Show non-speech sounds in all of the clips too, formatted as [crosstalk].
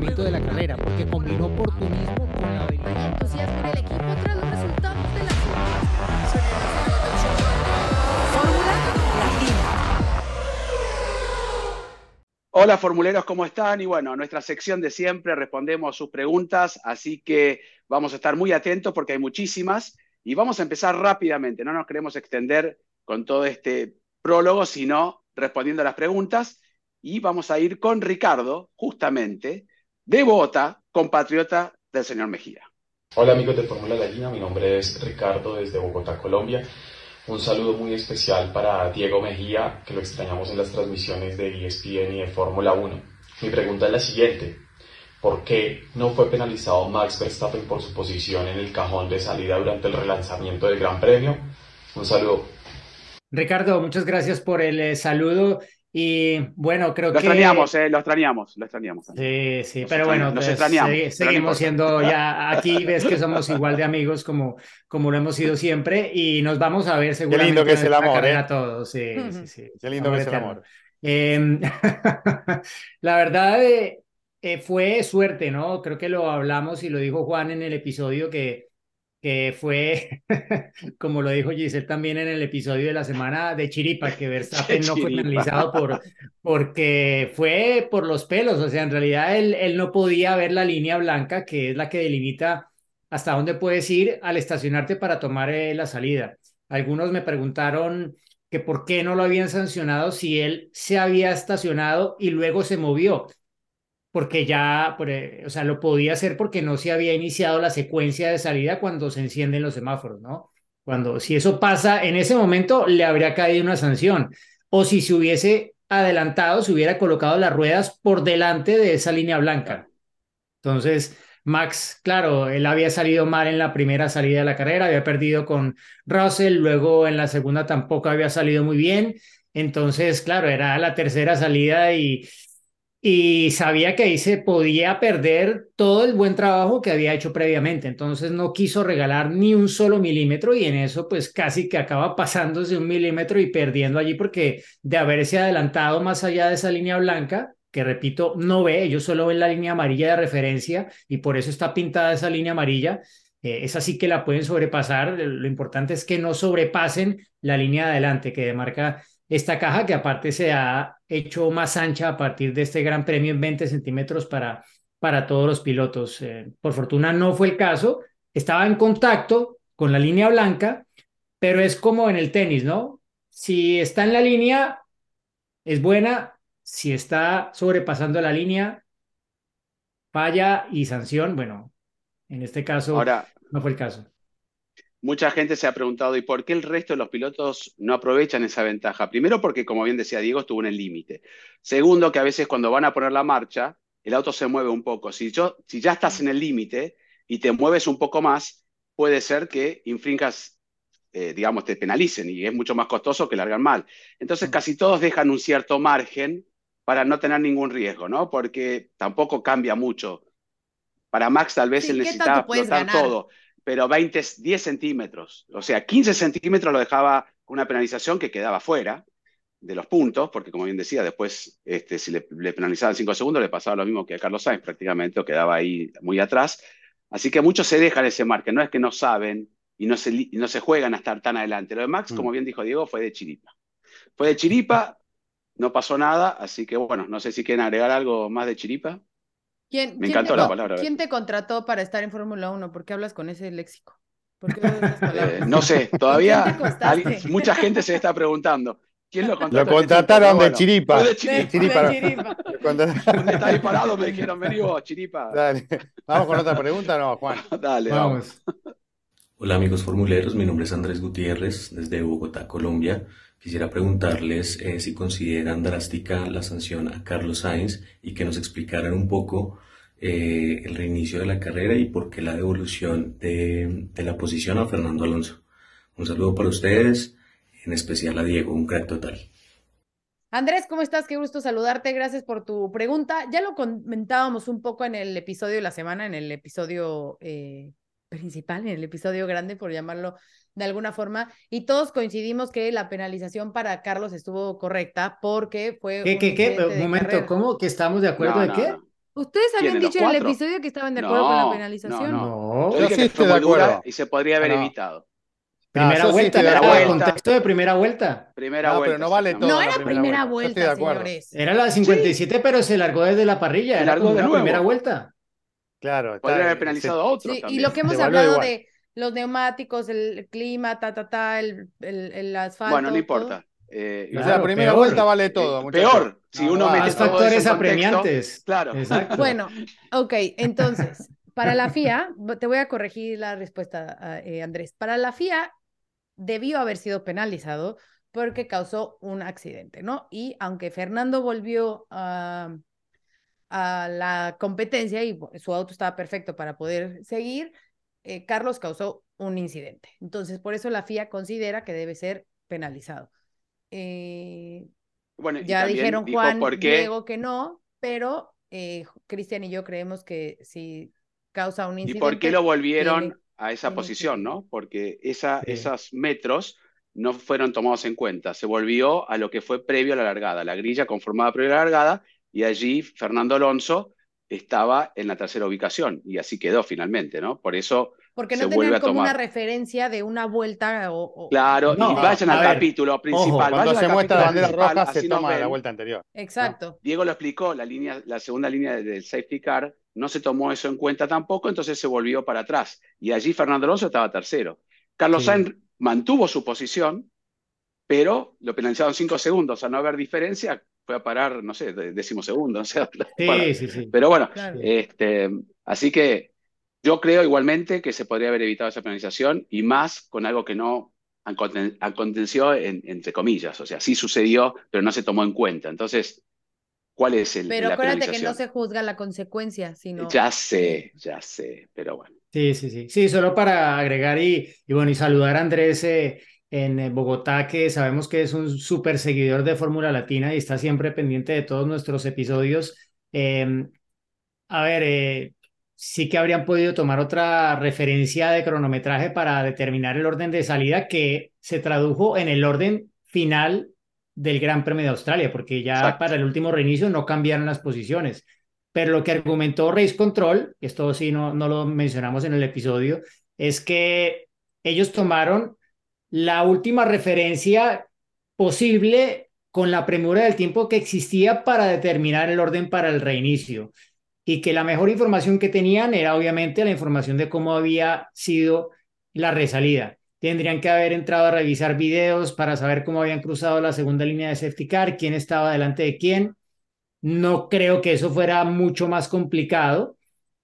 funcionamiento de la carrera, porque combinó oportunismo con la habilidad. entusiasmo en el equipo tras los resultados de la Fórmula Latina. Hola formuleros, ¿cómo están? Y bueno, nuestra sección de siempre respondemos sus preguntas, así que vamos a estar muy atentos porque hay muchísimas y vamos a empezar rápidamente. No nos queremos extender con todo este prólogo, sino respondiendo a las preguntas y vamos a ir con Ricardo, justamente, de Bogotá, compatriota del señor Mejía. Hola amigos de Fórmula Latina, mi nombre es Ricardo desde Bogotá, Colombia. Un saludo muy especial para Diego Mejía, que lo extrañamos en las transmisiones de ESPN y de Fórmula 1. Mi pregunta es la siguiente. ¿Por qué no fue penalizado Max Verstappen por su posición en el cajón de salida durante el relanzamiento del Gran Premio? Un saludo. Ricardo, muchas gracias por el eh, saludo. Y bueno, creo Lo que... extrañamos, eh, lo extrañamos, lo extrañamos. Sí, sí, Nos pero bueno, nos pues, extrañamos, no seguimos siendo [laughs] ya aquí, ves que somos igual de amigos como, como lo hemos sido siempre y nos vamos a ver seguramente lindo que es el amor, ¿eh? todos, sí, [laughs] sí, sí. Qué lindo que es el amor. Em, [laughs] la verdad eh, eh, fue suerte, ¿no? Creo que lo hablamos y lo dijo Juan en el episodio que, que fue, [laughs] como lo dijo Giselle también en el episodio de la semana de Chiripa, que [laughs] Verstappen no fue penalizado por, porque fue por los pelos, o sea, en realidad él, él no podía ver la línea blanca, que es la que delimita hasta dónde puedes ir al estacionarte para tomar eh, la salida. Algunos me preguntaron que por qué no lo habían sancionado si él se había estacionado y luego se movió, porque ya, eh, o sea, lo podía hacer porque no se había iniciado la secuencia de salida cuando se encienden los semáforos, ¿no? Cuando, si eso pasa, en ese momento le habría caído una sanción, o si se hubiese adelantado, se hubiera colocado las ruedas por delante de esa línea blanca. Entonces, Max, claro, él había salido mal en la primera salida de la carrera, había perdido con Russell, luego en la segunda tampoco había salido muy bien. Entonces, claro, era la tercera salida y, y sabía que ahí se podía perder todo el buen trabajo que había hecho previamente. Entonces no quiso regalar ni un solo milímetro y en eso pues casi que acaba pasándose un milímetro y perdiendo allí porque de haberse adelantado más allá de esa línea blanca, que repito, no ve, ellos solo ven la línea amarilla de referencia y por eso está pintada esa línea amarilla. Eh, esa sí que la pueden sobrepasar. Lo importante es que no sobrepasen la línea de adelante que demarca esta caja, que aparte se ha hecho más ancha a partir de este gran premio en 20 centímetros para, para todos los pilotos. Eh, por fortuna no fue el caso. Estaba en contacto con la línea blanca, pero es como en el tenis, ¿no? Si está en la línea, es buena. Si está sobrepasando la línea, falla y sanción. Bueno, en este caso Ahora, no fue el caso. Mucha gente se ha preguntado, ¿y por qué el resto de los pilotos no aprovechan esa ventaja? Primero, porque, como bien decía Diego, estuvo en el límite. Segundo, que a veces cuando van a poner la marcha, el auto se mueve un poco. Si, yo, si ya estás en el límite y te mueves un poco más, puede ser que infringas, eh, digamos, te penalicen y es mucho más costoso que largar mal. Entonces, casi todos dejan un cierto margen para no tener ningún riesgo, ¿no? Porque tampoco cambia mucho. Para Max tal vez Sí, él ¿qué necesitaba explotar todo pero 20, 10 centímetros, o sea, 15 centímetros lo dejaba con una penalización que quedaba fuera de los puntos, porque como bien decía, después este, si le, le penalizaban 5 segundos le pasaba lo mismo que a Carlos Sainz prácticamente, o quedaba ahí muy atrás. Así que muchos se dejan ese margen, no es que no saben y no se, y no se juegan a estar tan adelante. Lo de Max, Mm. como bien dijo Diego, fue de chiripa. Fue de chiripa, no pasó nada, así que bueno, no sé si quieren agregar algo más de chiripa. ¿Quién, Me encantó te, la palabra, ¿Quién te contrató para estar en Fórmula 1? ¿Por qué hablas con ese léxico? ¿Por qué [laughs] Eh, no sé, ¿Con todavía alguien- mucha gente se está preguntando. ¿Quién lo [laughs] Lo contrató? este tipo? contrataron de chiripa. de De- chiripa. De chiripa. Lo contrataron- [laughs] Está ahí parado, me dijeron, vení vos, chiripa. Dale. Vamos con otra pregunta, no, Juan. Dale, vamos. Vamos. Hola amigos formuleros, mi nombre es Andrés Gutiérrez desde Bogotá, Colombia. Quisiera preguntarles eh, si consideran drástica la sanción a Carlos Sainz y que nos explicaran un poco eh, el reinicio de la carrera y por qué la devolución de, la posición a Fernando Alonso. Un saludo para ustedes, en especial a Diego, un crack total. Andrés, ¿cómo estás? Qué gusto saludarte. Gracias por tu pregunta. Ya lo comentábamos un poco en el episodio de la semana, en el episodio eh, principal, en el episodio grande, por llamarlo de alguna forma, y todos coincidimos que la penalización para Carlos estuvo correcta porque fue ¿Qué, un qué, qué? Un de momento, carrera. ¿cómo? ¿Que estamos de acuerdo No, de no, qué? no. Ustedes habían ¿Quiénes, los dicho en el episodio que estaban de acuerdo con la No, penalización. no, No, Yo Yo dije sí que estoy fue de acuerdo. y se podría haber No. evitado. primera sí vuelta, de era el contexto de primera vuelta. Primera No, vuelta. pero no vale exactamente. No todo era la primera, primera vuelta. vuelta, señores. Era la 57, pero se largó desde la parrilla, Se era largó de nuevo. primera vuelta. Claro, está- Podría haber se- penalizado a otros Sí, y lo que hemos hablado igual. de los neumáticos, el clima, ta, ta, ta, el, el, el asfalto. Bueno, no todo. importa. Eh, O sea, Claro, primera peor. vuelta vale todo, eh, muchachos. peor, si No, uno no, mete todo factores apremiantes. claro. Exacto. Bueno, ok, entonces, para la FIA, [laughs] te voy a corregir la respuesta, eh, Andrés. Para la FIA, debió haber sido penalizado porque causó un accidente, ¿no? Y aunque Fernando volvió a, a la competencia y bu- su auto estaba perfecto para poder seguir, eh, Carlos causó un incidente. Entonces, por eso la FIA considera que debe ser penalizado. Eh, Bueno, y ya dijeron Juan, qué. Diego que no, pero eh, Cristian y yo creemos que si causa un ¿Y incidente. por qué lo volvieron tiene- a esa posición, que- no? Porque esa, Sí. esos metros no fueron tomados en cuenta. Se volvió a lo que fue previo a la largada, la grilla conformada previo a la largada, y allí Fernando Alonso estaba en la tercera ubicación, y así quedó finalmente, ¿no? Por eso, Porque no tenían como una referencia de una vuelta o. o- claro, No, y vayan al ver, capítulo principal. ojo, Cuando se muestra la bandera roja, se toma la vuelta anterior. Exacto. Diego lo explicó, la línea, la segunda línea del safety car, no se tomó eso en cuenta tampoco, entonces se volvió para atrás. Y allí Fernando Alonso estaba tercero. Carlos Sí. Sainz mantuvo su posición, pero lo penalizaron cinco segundos. Al no haber diferencia, fue a parar, no sé, décimo segundo. [laughs] O sea, para- Sí, sí, sí. Pero bueno, Claro. este, así que yo creo igualmente que se podría haber evitado esa penalización y más con algo que no aconteció, en- entre comillas. O sea, sí sucedió, pero no se tomó en cuenta. Entonces, ¿cuál es el, Pero la acuérdate que no se juzga la consecuencia, sino. Ya sé, ya sé, pero bueno. Sí, sí, sí. Sí, solo para agregar y, y bueno, y saludar a Andrés eh, en eh, Bogotá, que sabemos que es un súper seguidor de Fórmula Latina y está siempre pendiente de todos nuestros episodios. Eh, a ver, eh, sí que habrían podido tomar otra referencia de cronometraje para determinar el orden de salida que se tradujo en el orden final del Gran Premio de Australia, porque ya Exacto. para el último reinicio no cambiaron las posiciones. Pero lo que argumentó Race Control, esto sí no, no lo mencionamos en el episodio, es que ellos tomaron la última referencia posible con la premura del tiempo que existía para determinar el orden para el reinicio y que la mejor información que tenían era obviamente la información de cómo había sido la resalida. Tendrían que haber entrado a revisar videos para saber cómo habían cruzado la segunda línea de safety car, quién estaba delante de quién. No creo que eso fuera mucho más complicado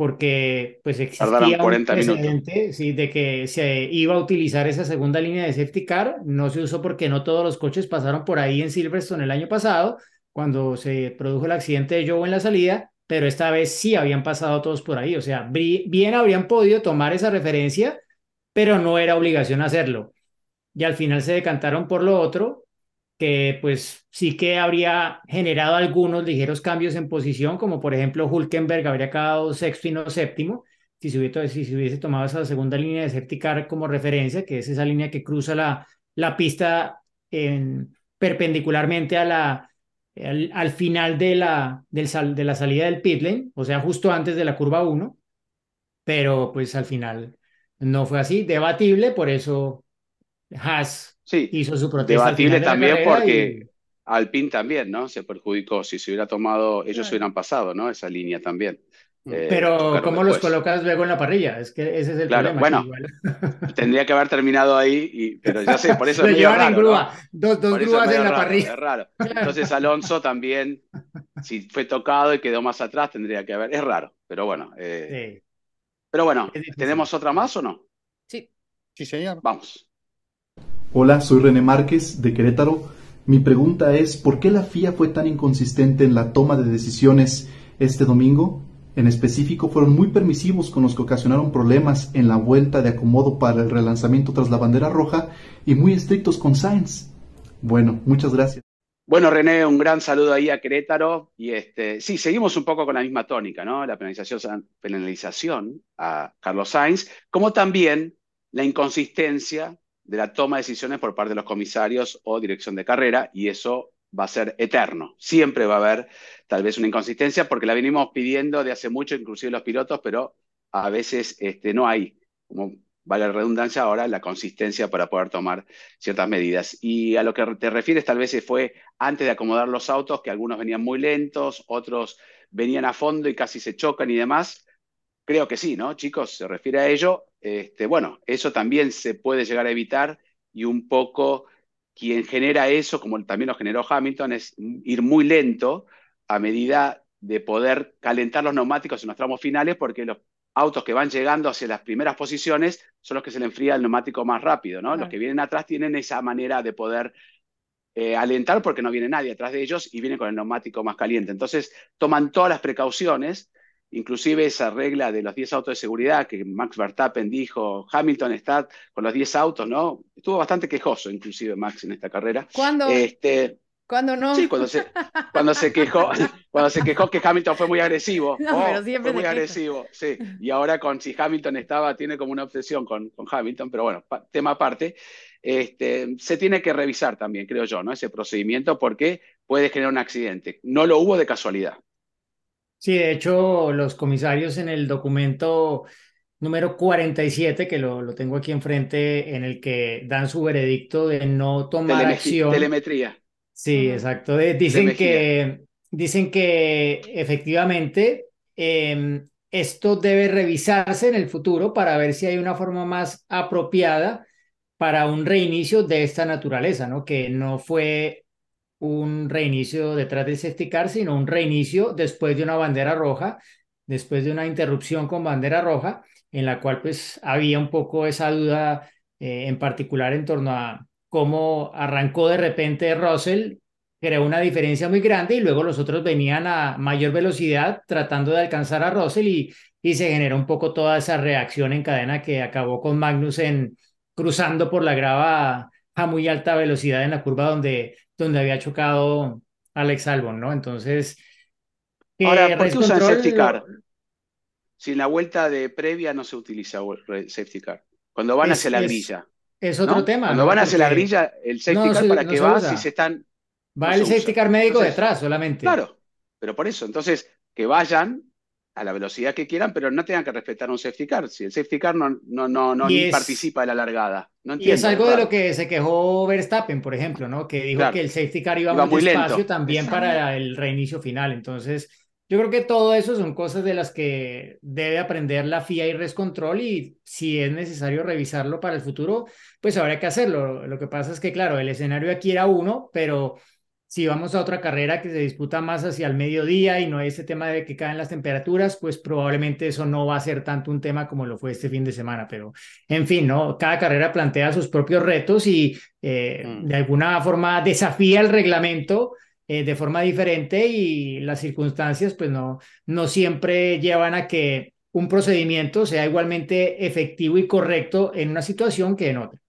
porque pues existía un 40 minutos. precedente sí, de que se iba a utilizar esa segunda línea de safety car. No se usó porque no todos los coches pasaron por ahí en Silverstone el año pasado, cuando se produjo el accidente de Joe en la salida, pero esta vez sí habían pasado todos por ahí. O sea, bien habrían podido tomar esa referencia, pero no era obligación hacerlo. Y al final se decantaron por lo otro, que pues sí que habría generado algunos ligeros cambios en posición, como por ejemplo Hulkenberg habría quedado sexto y no séptimo, si se hubiese, tomado esa segunda línea de safety como referencia, que es esa línea que cruza la, la pista en, perpendicularmente a la, al, al final de la, del sal, de la salida del pit lane, o sea, justo antes de la curva 1, pero pues al final no fue así, debatible, por eso Haas Sí, hizo su protesta. debatible también porque y- Alpine también, ¿no? Se perjudicó. Si se hubiera tomado, ellos Claro. hubieran pasado, ¿no? Esa línea también. Eh, Pero ¿cómo los colocas luego en la parrilla? Es que ese es el Claro, problema. bueno, igual- [laughs] Tendría que haber terminado ahí, y, pero ya sé, por eso [laughs] Lo es en raro, grúa, ¿no? dos, dos grúas en la raro, parrilla. es raro. [laughs] Entonces Alonso también, si fue tocado y quedó más atrás, tendría que haber. Es raro, pero bueno. eh, Sí. Pero bueno. ¿tenemos otra más o no? Sí. Sí, señor. Vamos. Hola, soy René Márquez de Querétaro. Mi pregunta es, ¿por qué la FIA fue tan inconsistente en la toma de decisiones este domingo? En específico, fueron muy permisivos con los que ocasionaron problemas en la vuelta de acomodo para el relanzamiento tras la bandera roja y muy estrictos con Sainz. Bueno, muchas gracias. Bueno, René, un gran saludo ahí a Querétaro. Y este, sí, seguimos un poco con la misma tónica, ¿no? La penalización, penalización a Carlos Sainz, como también la inconsistencia de la toma de decisiones por parte de los comisarios o dirección de carrera, y eso va a ser eterno. Siempre va a haber tal vez una inconsistencia porque la venimos pidiendo de hace mucho, inclusive los pilotos, pero a veces este, no hay, como vale la redundancia ahora, la consistencia para poder tomar ciertas medidas. Y a lo que te refieres, tal vez fue antes de acomodar los autos, que algunos venían muy lentos, otros venían a fondo y casi se chocan y demás. Creo que sí, ¿no? Chicos, se refiere a ello. Este, bueno, eso también se puede llegar a evitar y un poco quien genera eso, como también lo generó Hamilton, es ir muy lento a medida de poder calentar los neumáticos en los tramos finales, porque los autos que van llegando hacia las primeras posiciones son los que se le enfría el neumático más rápido, ¿no? Los que vienen atrás tienen esa manera de poder eh, alentar porque no viene nadie atrás de ellos y vienen con el neumático más caliente. Entonces toman todas las precauciones, inclusive esa regla de los 10 autos de seguridad que Max Verstappen dijo, Hamilton está con los 10 autos, ¿no? Estuvo bastante quejoso inclusive Max en esta carrera. ¿Cuándo? Este, cuando no. Sí, cuando se, cuando se quejó, [laughs] cuando se quejó que Hamilton fue muy agresivo. No, Oh, pero siempre fue muy queja. agresivo, sí. Y ahora con si Hamilton estaba, tiene como una obsesión con, con Hamilton, pero bueno, pa- tema aparte. Este, se tiene que revisar también, creo yo, ¿no? Ese procedimiento porque puede generar un accidente. No lo hubo de casualidad. Sí, de hecho, los comisarios en el documento número 47, que lo, lo tengo aquí enfrente, en el que dan su veredicto de no tomar acción. telemetría. Sí, exacto. De- dicen que, dicen que efectivamente em, esto debe revisarse en el futuro para ver si hay una forma más apropiada para un reinicio de esta naturaleza, ¿no? Que no fue un reinicio detrás del safety car, sino un reinicio después de una bandera roja, después de una interrupción con bandera roja, en la cual pues había un poco esa duda eh, en particular en torno a cómo arrancó de repente Russell, creó una diferencia muy grande y luego los otros venían a mayor velocidad tratando de alcanzar a Russell y, y se generó un poco toda esa reacción en cadena que acabó con Magnussen cruzando por la grava a muy alta velocidad en la curva donde, donde había chocado Alex Albon, ¿no? Entonces, que Ahora, ¿por qué usan safety lo- car? Si en la vuelta de previa no se utiliza safety car. Cuando van Es- hacia la es- grilla. es ¿no? otro tema, Cuando ¿no? van hacia la grilla, el safety no car para se va si se están. va el se safety usa. car médico Entonces, detrás solamente. Claro, pero por eso. Entonces, que vayan a la velocidad que quieran, pero no tengan que respetar un safety car. Si el safety car no, no, no, no Y ni es- participa de la largada. No Y entiendo. es algo de raro. lo que se quejó Verstappen, por ejemplo, ¿no? Que dijo Claro. que el safety car iba, Iba muy muy lento. despacio también para el reinicio final. Entonces, yo creo que todo eso son cosas de las que debe aprender la FIA y Res Control y si es necesario revisarlo para el futuro, pues habrá que hacerlo. Lo que pasa es que, claro, el escenario aquí era uno, pero si vamos a otra carrera que se disputa más hacia el mediodía y no hay ese tema de que caen las temperaturas, pues probablemente eso no va a ser tanto un tema como lo fue este fin de semana, pero en fin, ¿no? Cada carrera plantea sus propios retos y eh, Mm. de alguna forma desafía el reglamento eh, de forma diferente y las circunstancias pues no, no siempre llevan a que un procedimiento sea igualmente efectivo y correcto en una situación que en otra.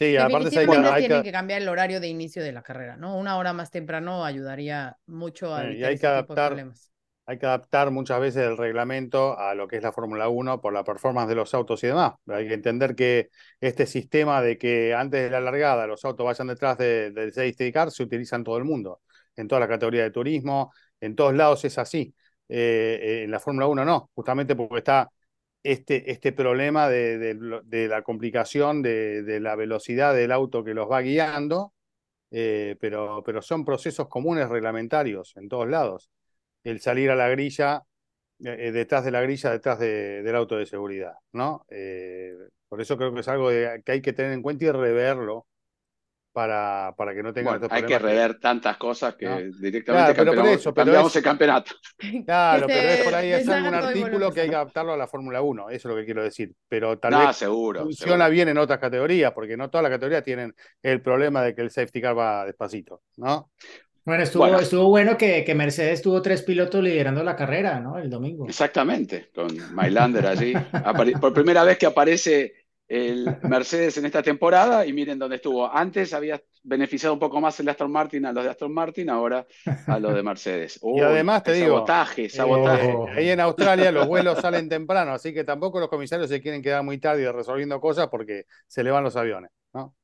Sí, aparte hay que, hay tienen que- que cambiar el horario de inicio de la carrera, ¿no? Una hora más temprano ayudaría mucho a y hay este que tipo de adaptar- problemas. hay que adaptar muchas veces el reglamento a lo que es la Fórmula 1 por la performance de los autos y demás. Hay que entender que este sistema de que antes de la largada los autos vayan detrás de- del safety car se utiliza en todo el mundo, en toda la categoría de turismo, en todos lados es así. Eh, eh, en la Fórmula 1 no, justamente porque está este, este problema de, de la complicación de, la velocidad del auto que los va guiando, eh, pero, pero son procesos comunes reglamentarios en todos lados el salir a la grilla, eh, eh, detrás de la grilla, detrás de- del auto de seguridad, ¿no? Por eso creo que es algo que hay que tener en cuenta y reverlo para, para que no tengan Bueno, hay que rever tantas cosas que No. directamente Claro, pero por cambiamos, eso, pero cambiamos es- el campeonato. [laughs] Claro, pero es por ahí, es y artículo que hay que adaptarlo a la Fórmula 1, eso es lo que quiero decir. Pero tal No, vez seguro. funciona seguro. bien en otras categorías, porque no todas las categorías tienen el problema de que el safety car va despacito, ¿no? Bueno, estuvo Bueno. estuvo bueno que, que Mercedes tuvo tres pilotos liderando la carrera, ¿no? El domingo. Exactamente, con Mylander allí. Por primera vez que aparece el [laughs] Mercedes en esta temporada y miren dónde estuvo. Antes había beneficiado un poco más el Aston Martin a los de Aston Martin, ahora a los de Mercedes. [laughs] Y además te digo, Sabotaje, Eh, sabotaje. Oh. ahí en Australia los vuelos salen temprano, así que tampoco los comisarios se quieren quedar muy tarde resolviendo cosas porque se le van los aviones, ¿no?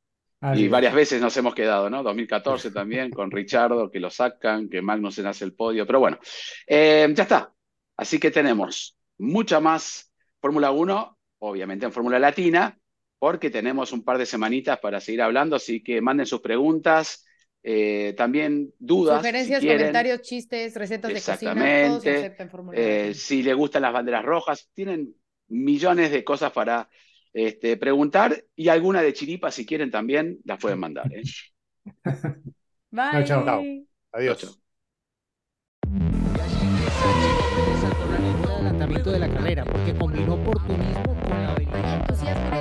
Y varias veces nos hemos quedado, ¿no? 2014 también, con Richardo, que lo sacan, que Magnussen hace el podio, pero bueno, eh, ya está. Así que tenemos mucha más Fórmula 1, obviamente en Fórmula Latina, porque tenemos un par de semanitas para seguir hablando, así que manden sus preguntas, eh, también dudas, si Sugerencias, quieren. comentarios, chistes, recetas de cocina, todo se Exactamente. acepta en Fórmula Eh, Latina. si les gustan las banderas rojas, tienen millones de cosas para este, preguntar y alguna de chiripa, si quieren también, las pueden mandar. ¿eh? [laughs] Bye. chao, chao. Adiós. Chao, de la carrera, porque combinó oportunismo con la habilidad.